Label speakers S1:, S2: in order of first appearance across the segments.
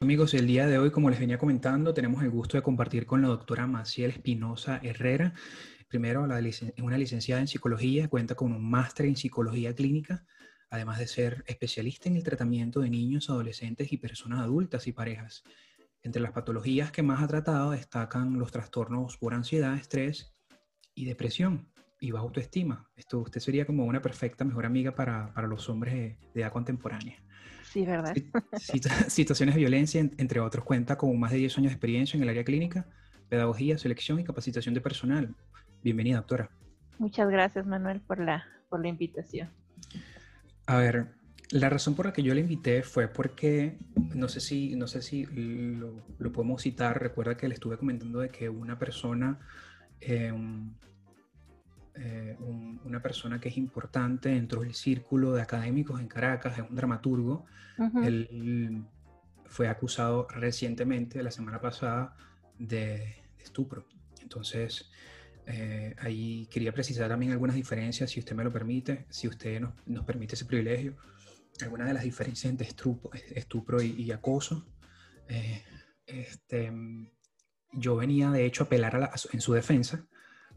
S1: Amigos, el día de hoy, como les venía comentando, tenemos el gusto de compartir con la doctora Maciel Espinosa Herrera. Primero, es una licenciada en psicología, cuenta con un máster en psicología clínica, además de ser especialista en el tratamiento de niños, adolescentes y personas adultas y parejas. Entre las patologías que más ha tratado destacan los trastornos por ansiedad, estrés y depresión y baja autoestima. Esto usted sería como una perfecta mejor amiga para, para los hombres de, de edad contemporánea.
S2: Sí, ¿verdad?
S1: Situaciones de violencia, entre otros, cuenta con más de 10 años de experiencia en el área clínica, pedagogía, selección y capacitación de personal. Bienvenida, doctora.
S2: Muchas gracias, Manuel, por la, por la invitación.
S1: A ver, la razón por la que yo le invité fue porque, no sé si, no sé si lo, lo podemos citar, recuerda que le estuve comentando de que una persona eh, eh, una persona que es importante dentro del círculo de académicos en Caracas, es un dramaturgo. Él fue acusado recientemente, la semana pasada, de, estupro. Entonces, eh, ahí quería precisar también algunas diferencias, si usted me lo permite, si usted nos, nos permite ese privilegio, algunas de las diferencias entre estupro, estupro y, acoso. Eh, este, yo venía, de hecho, a apelar en su defensa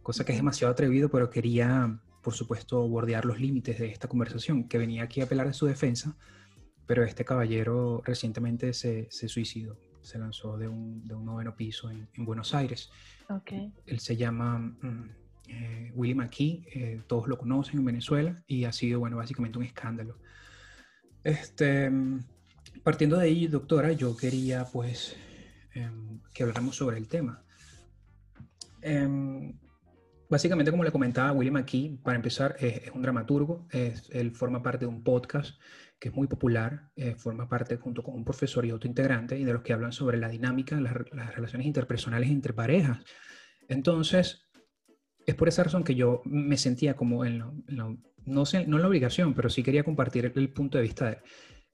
S1: cosa que es demasiado atrevido, pero quería, por supuesto, bordear los límites de esta conversación, que venía aquí a apelar en su defensa, pero este caballero recientemente se, se suicidó, se lanzó de un, de un noveno piso en, en, Buenos Aires.
S2: Okay.
S1: Él se llama mm, eh, Willie McKee, eh, todos lo conocen en Venezuela, y ha sido, bueno, básicamente un escándalo. Este, partiendo de ahí, doctora, yo quería, pues, eh, que habláramos sobre el tema. Eh, Básicamente, como le comentaba William aquí, para empezar, es, un dramaturgo, es, él forma parte de un podcast que es muy popular, eh, forma parte junto con un profesor y otro integrante, y de los que hablan sobre la dinámica, las, las relaciones interpersonales entre parejas. Entonces, es por esa razón que yo me sentía como en, no, sé, no en la obligación, pero sí quería compartir el, punto de vista de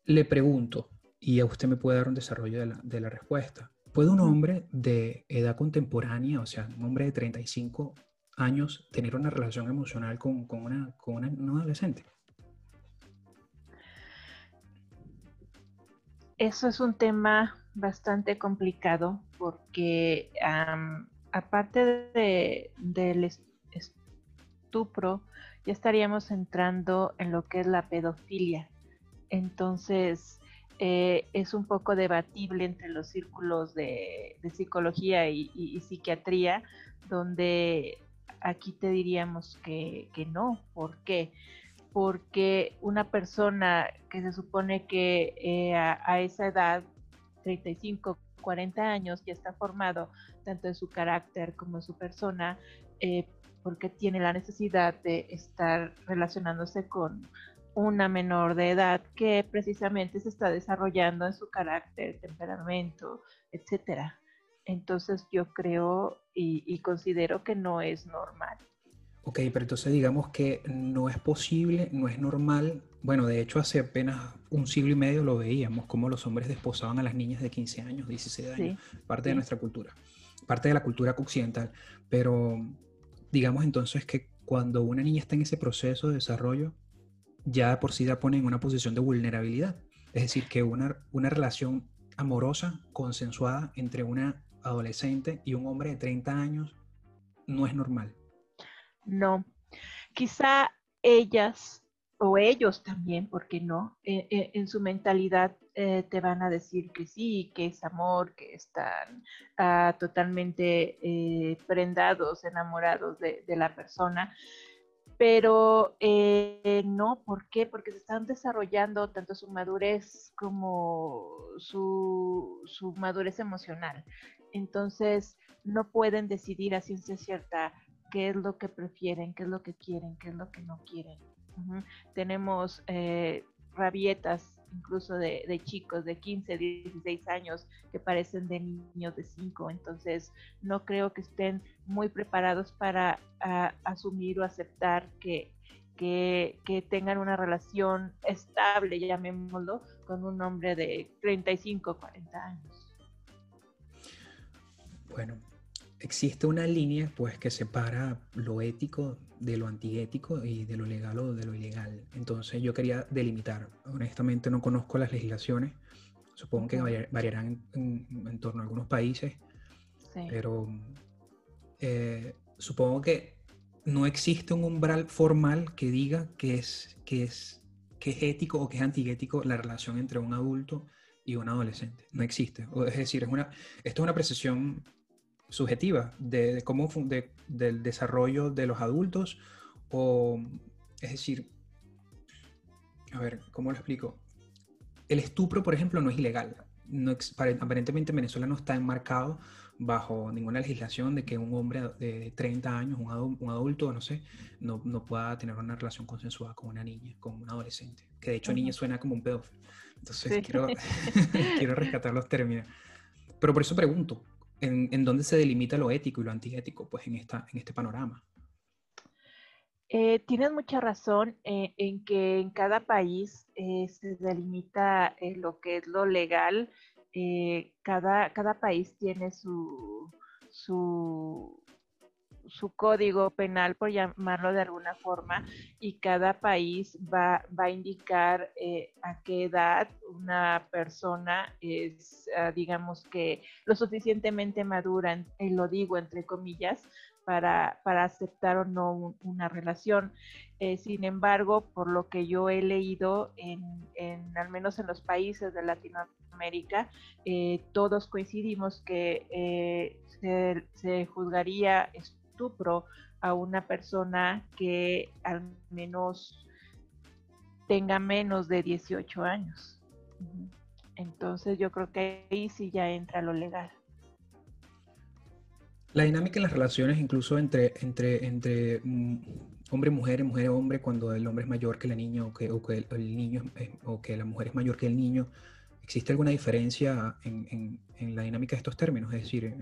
S1: Le pregunto, y a usted me puede dar un desarrollo de la, de la respuesta. ¿Puede un hombre de edad contemporánea, o sea, un hombre de 35 años tener una relación emocional con, con, una, con una, adolescente?
S2: Eso es un tema bastante complicado porque aparte de, del estupro, ya estaríamos entrando en lo que es la pedofilia. Entonces, eh, es un poco debatible entre los círculos de, psicología y, psiquiatría, donde aquí te diríamos que, no. ¿Por qué? Porque una persona que se supone que eh, a, esa edad, 35, 40 años, ya está formado tanto en su carácter como en su persona, eh, porque tiene la necesidad de estar relacionándose con una menor de edad que precisamente se está desarrollando en su carácter, temperamento, etcétera. Entonces yo creo y, considero que no es normal.
S1: Ok, pero entonces digamos que no es posible, no es normal. Bueno, de hecho hace apenas un siglo y medio lo veíamos, como los hombres desposaban a las niñas de 15 años, 16 años, parte de nuestra cultura, parte de la cultura occidental. Pero digamos entonces que cuando una niña está en ese proceso de desarrollo, ya por sí la pone en una posición de vulnerabilidad. Es decir, que una, una relación amorosa, consensuada entre una adolescente y un hombre de 30 años no es normal.
S2: No, quizá ellas o ellos también, porque no, eh, eh, en su mentalidad eh, te van a decir que sí, que es amor, que están ah, totalmente prendados, enamorados de, de, la persona, pero no, ¿por qué? Porque se están desarrollando tanto su madurez como su, su madurez emocional. Entonces, no pueden decidir a ciencia cierta qué es lo que prefieren, qué es lo que quieren, qué es lo que no quieren. Tenemos eh, rabietas incluso de, chicos de 15, 16 años que parecen de niños de 5, entonces no creo que estén muy preparados para asumir o aceptar que, que, que, tengan una relación estable, llamémoslo, con un hombre de 35, 40 años.
S1: Bueno, existe una línea pues que separa lo ético de lo antiético y de lo legal o de lo ilegal. Entonces yo quería delimitar. Honestamente no conozco las legislaciones Supongo que variarán en, torno a algunos países, pero eh, supongo que no existe un umbral formal que diga que es, que es, que es ético o que es antiético la relación entre un adulto y un adolescente. No existe. Es decir, es una, esto es una precisión subjetiva de, cómo del desarrollo de los adultos o es decir a ver cómo lo explico el estupro por ejemplo no es ilegal no, aparentemente Venezuela no está enmarcado bajo ninguna legislación de que un hombre de 30 años, un adulto, no sé, no, no pueda tener una relación consensuada con una niña, con un adolescente. Que de hecho niña suena como un pedófilo. Entonces quiero, quiero rescatar los términos. Pero por eso pregunto, ¿en, ¿en, dónde se delimita lo ético y lo antiético pues en, esta, en este panorama?
S2: Eh, tienes mucha razón eh, en que en cada país eh, se delimita lo que es lo legal cada, cada país tiene su, su, su, código penal, por llamarlo de alguna forma, y cada país va, va a indicar eh, a qué edad una persona es, ah, digamos que, lo suficientemente madura, y lo digo entre comillas, para, para, aceptar o no una relación. Eh, sin embargo, por lo que yo he leído, en, en, al menos en los países de Latinoamérica, América, eh, todos coincidimos que eh, se, juzgaría estupro a una persona que al menos tenga menos de 18 años. Entonces yo creo que ahí sí ya entra lo legal.
S1: La dinámica en las relaciones, incluso entre, entre, entre mm, hombre, mujer, mujer, hombre, cuando el hombre es mayor que la niña o que, el, niño o que la mujer es mayor que el niño, ¿Existe alguna diferencia en, la dinámica de estos términos? Es decir,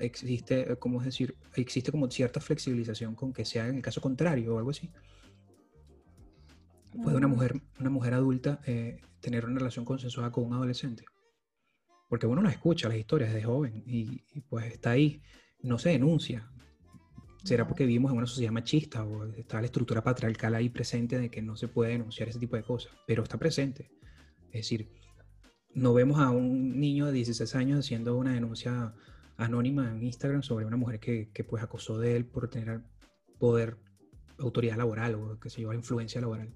S1: existe, ¿cómo es decir? ¿Existe como cierta flexibilización con que sea en el caso contrario o algo así? ¿Puede una mujer, una mujer adulta eh, tener una relación consensuada con un adolescente? Porque uno no escucha las historias de joven y, pues está ahí, no se denuncia. ¿Será porque vivimos en una sociedad machista o está la estructura patriarcal ahí presente de que no se puede denunciar ese tipo de cosas? Pero está presente. Es decir, no vemos a un niño de 16 años haciendo una denuncia anónima en Instagram sobre una mujer que, que pues acosó de él por tener poder, autoridad laboral o que se lleva influencia laboral.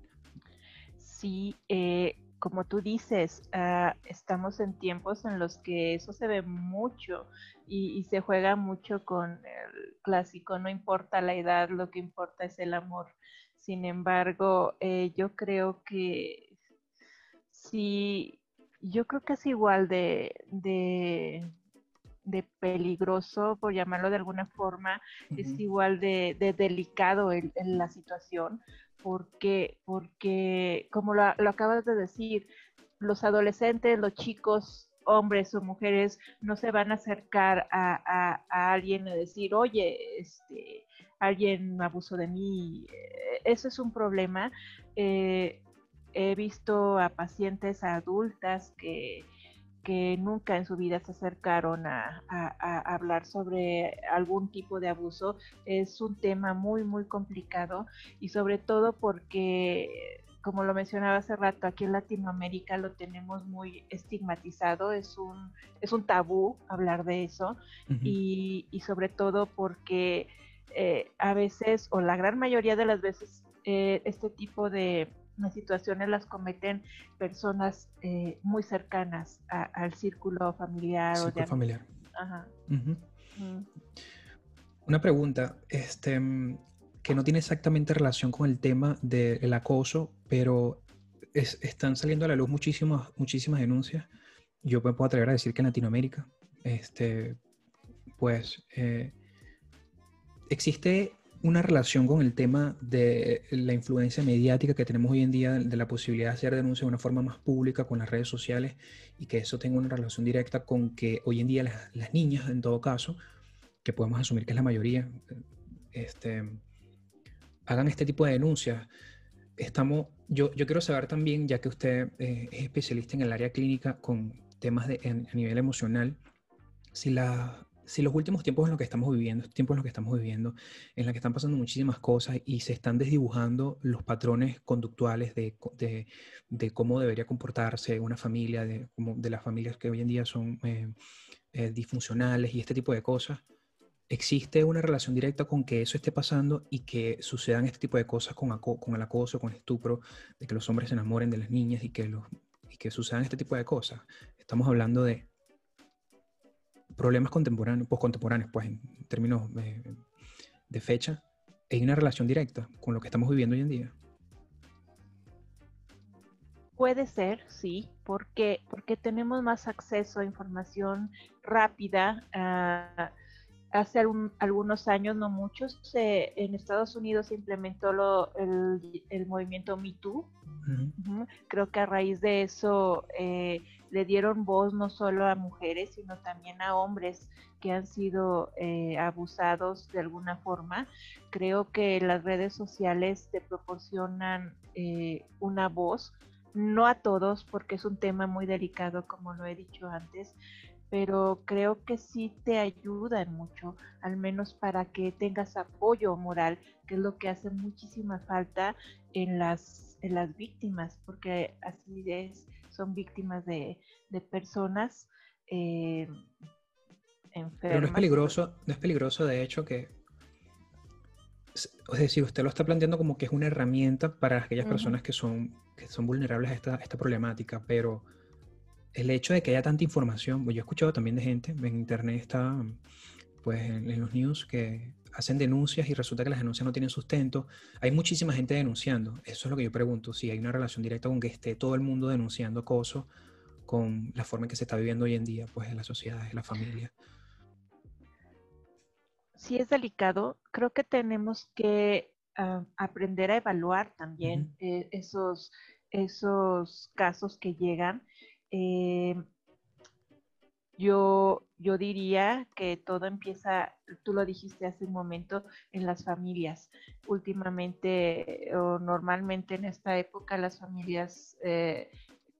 S2: Sí, eh, como tú dices, ah, estamos en tiempos en los que eso se ve mucho y, se juega mucho con el clásico, no importa la edad, lo que importa es el amor. Sin embargo, eh, yo creo que Sí, yo creo que es igual de, peligroso, por llamarlo de alguna forma, es igual de, delicado en, la situación, porque, porque como lo, acabas de decir, los adolescentes, los chicos, hombres o mujeres, no se van a acercar a, alguien y decir, oye, este, alguien abusó de mí. Eh, eso es un problema. Eh, he visto a pacientes adultas que, que nunca en su vida se acercaron a, hablar sobre algún tipo de abuso. Es un tema muy, muy complicado y sobre todo porque, como lo mencionaba hace rato, aquí en Latinoamérica lo tenemos muy estigmatizado, es un, es un tabú hablar de eso y, y, sobre todo porque eh, a veces, o la gran mayoría de las veces, eh, este tipo de las situaciones las cometen personas eh, muy cercanas al círculo familiar.
S1: o de familiar. Ajá. Una pregunta, este, que no tiene exactamente relación con el tema del acoso, pero están saliendo a la luz muchísimas, muchísimas denuncias. Yo me puedo atrever a decir que en Latinoamérica, este, pues, eh, existe una relación con el tema de la influencia mediática que tenemos hoy en día, de la posibilidad de hacer denuncias de una forma más pública con las redes sociales y que eso tenga una relación directa con que hoy en día las, niñas, en todo caso, que podemos asumir que es la mayoría, este, hagan este tipo de denuncias. Estamos, yo, yo quiero saber también, ya que usted eh, es especialista en el área clínica con temas de, a nivel emocional, si la si los últimos tiempos en los que estamos viviendo, tiempos en los que estamos viviendo, en los que están pasando muchísimas cosas y se están desdibujando los patrones conductuales de, de, de cómo debería comportarse una familia, de, de las familias que hoy en día son eh, eh, disfuncionales y este tipo de cosas, existe una relación directa con que eso esté pasando y que sucedan este tipo de cosas con, con el acoso, con el estupro, de que los hombres se enamoren de las niñas y que, los, y que sucedan este tipo de cosas. Estamos hablando de problemas contemporáneos, postcontemporáneos, pues en términos de, de fecha, hay una relación directa con lo que estamos viviendo hoy en día.
S2: Puede ser, sí, porque, porque tenemos más acceso a información rápida. Uh, hace algunos años, no muchos, en Estados Unidos se implementó lo, el, movimiento Me Too. Creo que a raíz de eso eh, le dieron voz no solo a mujeres, sino también a hombres que han sido eh, abusados de alguna forma. Creo que las redes sociales te proporcionan eh, una voz, no a todos, porque es un tema muy delicado, como lo he dicho antes, pero creo que sí te ayudan mucho, al menos para que tengas apoyo moral, que es lo que hace muchísima falta en las, en las víctimas, porque así es, son víctimas de, de personas eh, enfermas.
S1: Pero no es peligroso, no es peligroso de hecho que, es decir, usted lo está planteando como que es una herramienta para aquellas personas que son, que son vulnerables a esta, a esta problemática, pero el hecho de que haya tanta información, pues yo he escuchado también de gente, en internet está, pues en, los news que hacen denuncias y resulta que las denuncias no tienen sustento. Hay muchísima gente denunciando. Eso es lo que yo pregunto, si hay una relación directa con que esté todo el mundo denunciando acoso con la forma en que se está viviendo hoy en día, pues en la sociedad, en la familia.
S2: Sí es delicado. Creo que tenemos que uh, aprender a evaluar también uh -huh. eh, esos, esos casos que llegan eh, yo, yo diría que todo empieza, tú lo dijiste hace un momento, en las familias. Últimamente o normalmente en esta época las familias eh,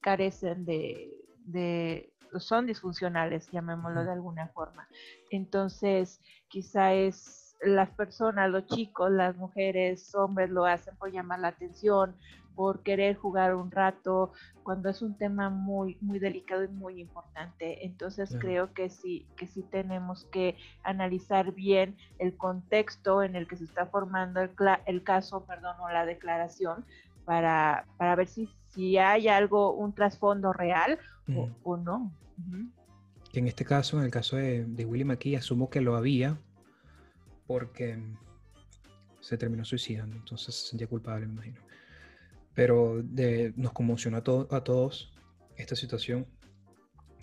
S2: carecen de, de, son disfuncionales, llamémoslo de alguna forma. Entonces, quizá es las personas, los chicos, las mujeres, hombres lo hacen por llamar la atención, por querer jugar un rato, cuando es un tema muy, muy delicado y muy importante. Entonces creo que sí, que sí tenemos que analizar bien el contexto en el que se está formando el, el caso, perdón, o la declaración, para, para ver si, si hay algo, un trasfondo real o, o, no. Uh -huh.
S1: En este caso, en el caso de, de Willy McKee, asumo que lo había porque se terminó suicidando, entonces se sentía culpable, me imagino pero de, nos conmocionó a, to a, todos esta situación.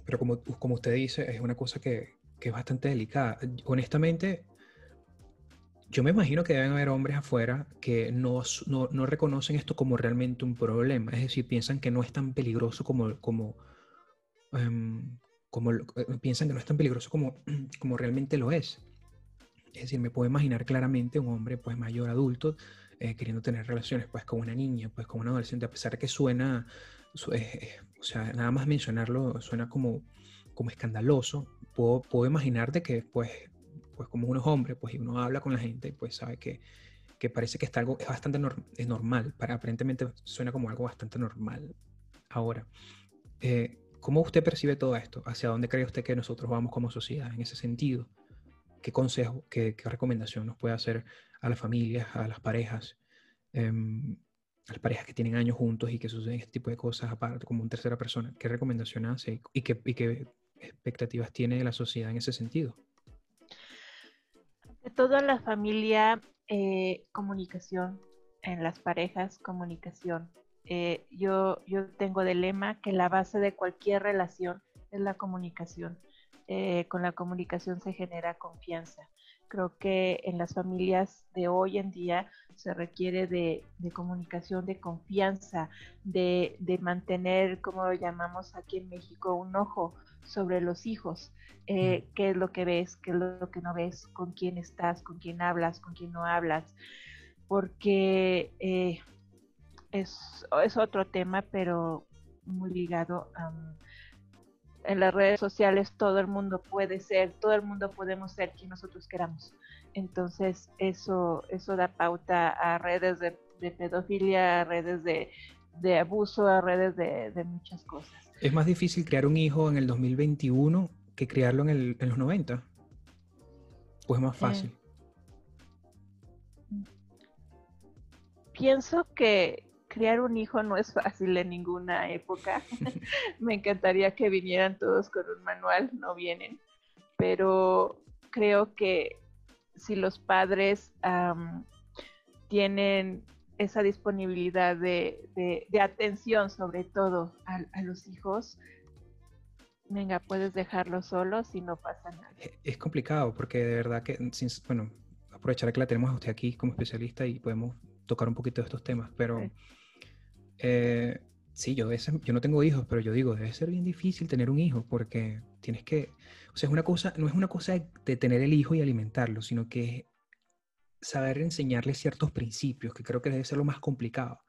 S1: Pero como, como usted dice, es una cosa que, que, es bastante delicada. Honestamente, yo me imagino que deben haber hombres afuera que no, no, no, reconocen esto como realmente un problema. Es decir, piensan que no es tan peligroso como... como um, como piensan que no es tan peligroso como, como realmente lo es. Es decir, me puedo imaginar claramente un hombre pues mayor adulto eh, queriendo tener relaciones pues con una niña, pues con un adolescente, a pesar de que suena, su, eh, o sea, nada más mencionarlo suena como, como escandaloso, puedo, puedo imaginar de que pues, pues como uno es hombre, pues y uno habla con la gente, pues sabe que, que parece que está algo, es bastante nor es normal, para, aparentemente suena como algo bastante normal. Ahora, eh, ¿cómo usted percibe todo esto? ¿Hacia dónde cree usted que nosotros vamos como sociedad en ese sentido? ¿Qué consejo, qué, qué recomendación nos puede hacer a las familias, a las parejas, eh, a las parejas que tienen años juntos y que suceden este tipo de cosas aparte, como una tercera persona. ¿Qué recomendación hace y qué, y qué expectativas tiene la sociedad en ese sentido?
S2: De toda la familia, eh, comunicación, en las parejas, comunicación. Eh, yo, yo tengo de lema que la base de cualquier relación es la comunicación. Eh, con la comunicación se genera confianza. Creo que en las familias de hoy en día se requiere de, de comunicación, de confianza, de, de, mantener, como lo llamamos aquí en México, un ojo sobre los hijos. Eh, ¿Qué es lo que ves? ¿Qué es lo que no ves? ¿Con quién estás? ¿Con quién hablas? ¿Con quién no hablas? Porque eh, es, es, otro tema, pero muy ligado a... Um, en las redes sociales todo el mundo puede ser, todo el mundo podemos ser quien nosotros queramos. Entonces eso, eso da pauta a redes de, pedofilia, a redes de, abuso, a redes de, muchas cosas.
S1: ¿Es más difícil crear un hijo en el 2021 que criarlo en, el, en los 90? ¿O es más fácil?
S2: pienso que criar un hijo no es fácil en ninguna época. Me encantaría que vinieran todos con un manual, no vienen. Pero creo que si los padres tienen esa disponibilidad de, atención, sobre todo a, los hijos, venga, puedes dejarlos solos y no pasa nada.
S1: Es complicado porque de verdad que, bueno, aprovechar que la tenemos a usted aquí como especialista y podemos tocar un poquito de estos temas, pero eh, sí, yo, yo no tengo hijos, pero yo digo, debe ser bien difícil tener un hijo porque tienes que, o sea, es una cosa, no es una cosa de tener el hijo y alimentarlo, sino que saber enseñarle ciertos principios, que creo que debe ser lo más complicado.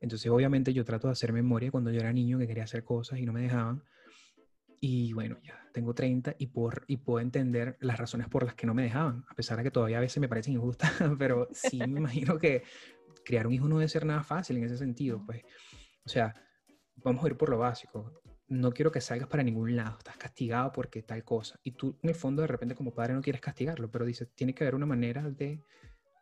S1: Entonces, obviamente, yo trato de hacer memoria cuando yo era niño que quería hacer cosas y no me dejaban. Y bueno, ya tengo 30 y, por, y puedo entender las razones por las que no me dejaban, a pesar de que todavía a veces me parecen injustas, pero sí me imagino que criar un hijo no debe ser nada fácil en ese sentido, pues. O sea, vamos a ir por lo básico. No quiero que salgas para ningún lado, estás castigado porque tal cosa. Y tú, en el fondo, de repente, como padre, no quieres castigarlo, pero dices, tiene que haber una manera de,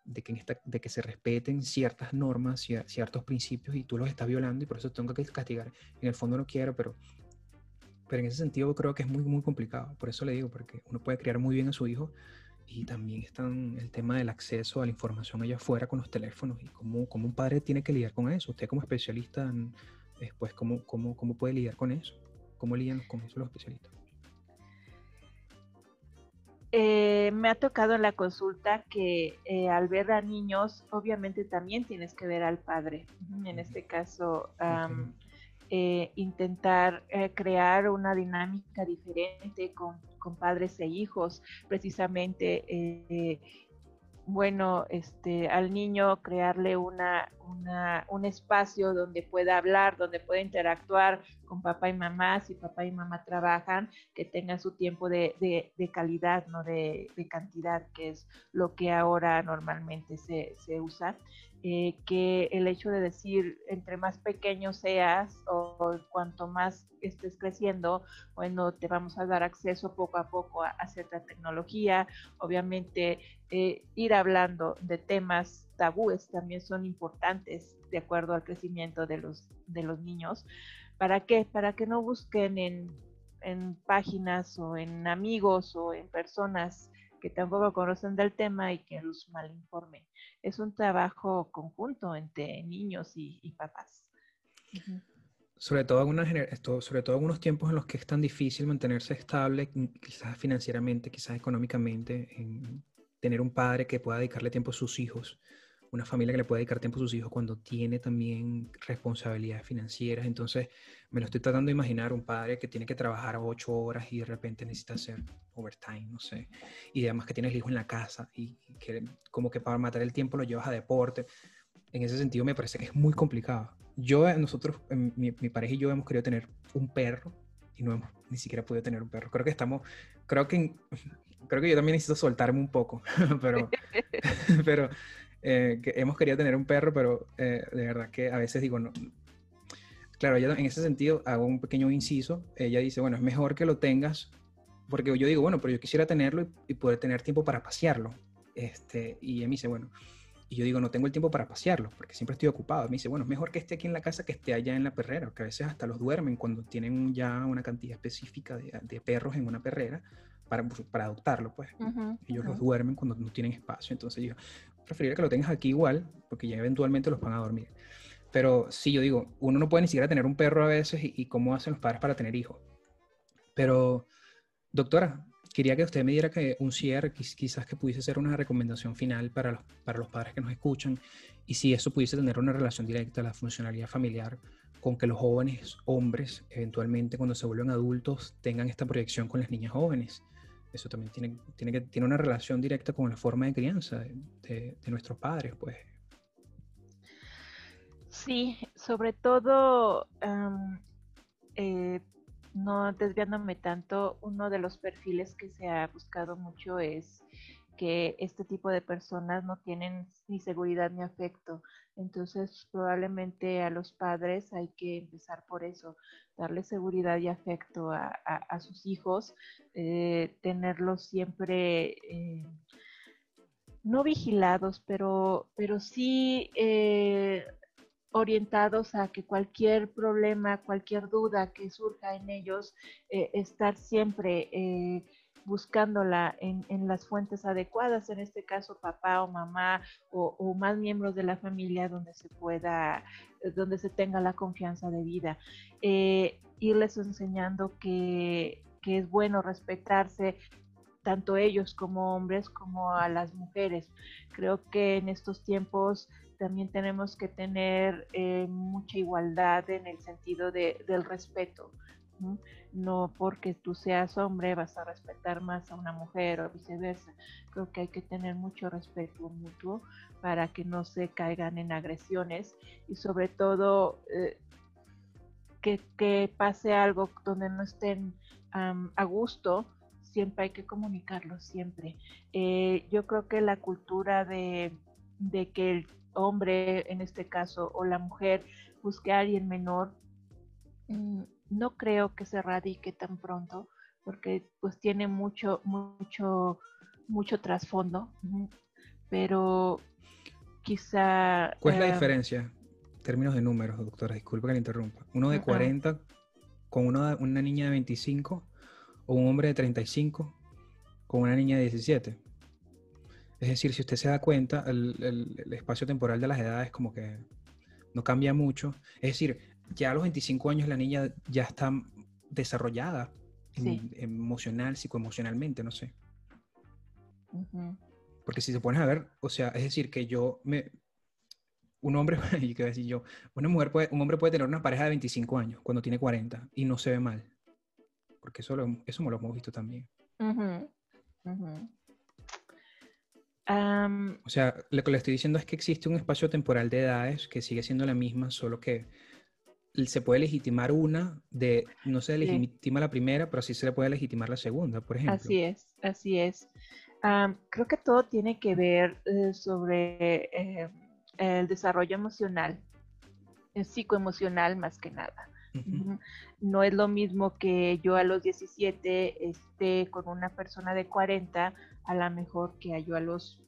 S1: de, que, de que se respeten ciertas normas, ciertos principios, y tú los estás violando, y por eso tengo que castigar. En el fondo no quiero, pero, pero en ese sentido creo que es muy, muy complicado. Por eso le digo, porque uno puede criar muy bien a su hijo, y también está el tema del acceso a la información allá afuera con los teléfonos y cómo, cómo un padre tiene que lidiar con eso. Usted como especialista, después, ¿cómo, cómo, cómo puede lidiar con eso? ¿Cómo lidian con eso los especialistas?
S2: Eh, me ha tocado en la consulta que eh, al ver a niños, obviamente también tienes que ver al padre. En este caso, eh, intentar crear una dinámica diferente con, padres e hijos, precisamente, eh, bueno, este, al niño crearle una, un espacio donde pueda hablar, donde pueda interactuar con papá y mamá, si papá y mamá trabajan, que tenga su tiempo de, calidad, no de, cantidad, que es lo que ahora normalmente se, se usa. Eh, que el hecho de decir entre más pequeño seas o, cuanto más estés creciendo, bueno, te vamos a dar acceso poco a poco a, cierta tecnología. Obviamente, eh, ir hablando de temas tabúes también son importantes de acuerdo al crecimiento de los, de los niños. ¿Para qué? Para que no busquen en, en páginas o en amigos o en personas que tampoco conocen del tema y que los malinformen. Es un trabajo conjunto entre niños y, papás.
S1: Sobre todo, en sobre todo en tiempos en los que es tan difícil mantenerse estable, quizás financieramente, quizás económicamente, en tener un padre que pueda dedicarle tiempo a sus hijos, una familia que le pueda dedicar tiempo a sus hijos cuando tiene también responsabilidades financieras. Entonces, me lo estoy tratando de imaginar un padre que tiene que trabajar ocho horas y de repente necesita hacer overtime, no sé. Y además que tiene el hijo en la casa y que como que para matar el tiempo lo llevas a deporte. En ese sentido me parece que es muy complicado. Yo, nosotros, mi, mi pareja y yo hemos querido tener un perro y no hemos ni siquiera podido tener un perro. Creo que estamos, creo que, creo que yo también necesito soltarme un poco, pero, pero eh, que hemos querido tener un perro, pero eh, de verdad que a veces digo, no. Claro, ella en ese sentido hago un pequeño inciso. Ella dice, bueno, es mejor que lo tengas, porque yo digo, bueno, pero yo quisiera tenerlo y, poder tener tiempo para pasearlo. Este, y ella me dice, bueno, y yo digo, no tengo el tiempo para pasearlo, porque siempre estoy ocupado. Me dice, bueno, es mejor que esté aquí en la casa que esté allá en la perrera, que a veces hasta los duermen cuando tienen ya una cantidad específica de, de perros en una perrera para, para adoptarlo, pues. Ellos los duermen cuando no tienen espacio. Entonces yo, preferiría que lo tengas aquí igual, porque ya eventualmente los van a dormir. Pero sí, yo digo, uno no puede ni siquiera tener un perro a veces y, cómo hacen los padres para tener hijos. Pero, doctora, quería que usted me diera que un cierre, quizás que pudiese ser una recomendación final para los, para los padres que nos escuchan, y si eso pudiese tener una relación directa a la funcionalidad familiar con que los jóvenes hombres, eventualmente cuando se vuelven adultos, tengan esta proyección con las niñas jóvenes eso también tiene, tiene, que, tiene una relación directa con la forma de crianza de, nuestros padres, pues.
S2: Sí, sobre todo eh, no desviándome tanto, uno de los perfiles que se ha buscado mucho es que este tipo de personas no tienen ni seguridad ni afecto. Entonces, probablemente a los padres hay que empezar por eso, darle seguridad y afecto a, sus hijos, eh, tenerlos siempre, eh, no vigilados, pero, pero sí eh, orientados a que cualquier problema, cualquier duda que surja en ellos, estar siempre buscándola en, las fuentes adecuadas, en este caso papá o mamá o, más miembros de la familia donde se pueda, donde se tenga la confianza de vida. Eh, irles enseñando que es bueno respetarse, tanto ellos como hombres como a las mujeres. Creo que en estos tiempos también tenemos que tener eh, mucha igualdad en el sentido de, del respeto. ¿no? porque tú seas hombre vas a respetar más a una mujer o viceversa. Creo que hay que tener mucho respeto mutuo para que no se caigan en agresiones y sobre todo eh, que, pase algo donde no estén a gusto, siempre hay que comunicarlo, siempre. Eh, yo creo que la cultura de, de que el hombre, en este caso, o la mujer, busque a alguien menor, mm, no creo que se radique tan pronto porque pues tiene mucho, mucho, mucho trasfondo, pero quizá...
S1: ¿Cuál es la eh, diferencia? Términos de números, doctora, disculpe que le interrumpa. Uno de 40 con una, una niña de 25 o un hombre de 35 con una niña de 17. Es decir, si usted se da cuenta, el, el, espacio temporal de las edades como que no cambia mucho. Es decir, ya a los 25 años la niña ya está desarrollada emocional, psicoemocionalmente, no sé. Porque si se pones a ver, o sea, es decir, que yo me... Un hombre, y qué decir yo, una mujer puede, un hombre puede tener una pareja de 25 años cuando tiene 40 y no se ve mal. Porque eso, lo, eso lo hemos visto también. O sea, lo que le estoy diciendo es que existe un espacio temporal de edades que sigue siendo la misma, solo que se puede legitimar una de, no se legitima la primera, pero sí se le puede legitimar la segunda, por ejemplo.
S2: Así es, así es. creo que todo tiene que ver eh, sobre eh, el desarrollo emocional, el psicoemocional más que nada. No es lo mismo que yo a los 17 esté con una persona de 40, a lo mejor que yo a los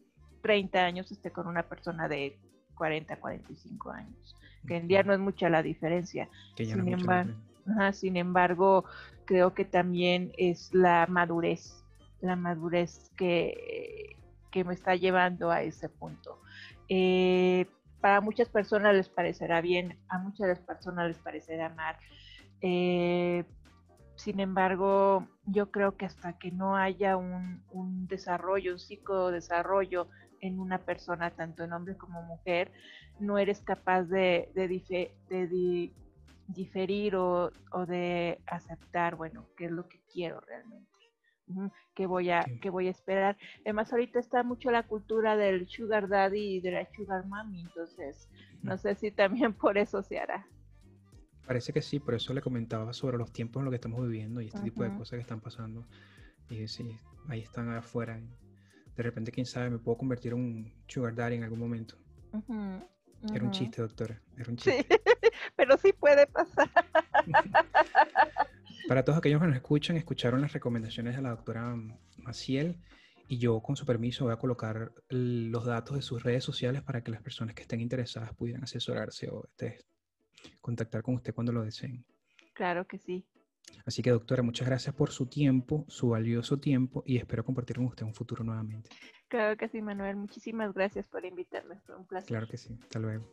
S2: 30 años esté con una persona de 40, 45 años que en día no es mucha la diferencia. sin, embargo, sin embargo, creo que también es la madurez, la madurez que, que me está llevando a ese punto. Eh, para muchas personas les parecerá bien, a muchas personas les parecerá mal. Eh, sin embargo, yo creo que hasta que no haya un, un desarrollo, un psicodesarrollo en una persona, tanto en hombre como mujer, no eres capaz de, de, diferir o, de aceptar, bueno, qué es lo que quiero realmente. ¿Qué voy, a, voy a esperar? Además, ahorita está mucho la cultura del sugar daddy y de la sugar mommy, entonces no sé si también por eso se hará.
S1: Parece que sí, por eso le comentaba sobre los tiempos en los que estamos viviendo y este tipo de cosas que están pasando. Y sí, ahí están afuera de repente, quién sabe, me puedo convertir en un sugar daddy en algún momento. Era un chiste, doctora. Era un chiste.
S2: Sí, pero sí puede pasar.
S1: Para todos aquellos que nos escuchan, escucharon las recomendaciones de la doctora Maciel y yo, con su permiso, voy a colocar los datos de sus redes sociales para que las personas que estén interesadas pudieran asesorarse o este, contactar con usted cuando lo deseen.
S2: Claro que sí.
S1: Así que doctora, muchas gracias por su tiempo, su valioso tiempo y espero compartir con usted un futuro nuevamente.
S2: Claro que sí, Manuel. Muchísimas gracias por invitarme. Fue un placer.
S1: Claro que sí. Hasta luego.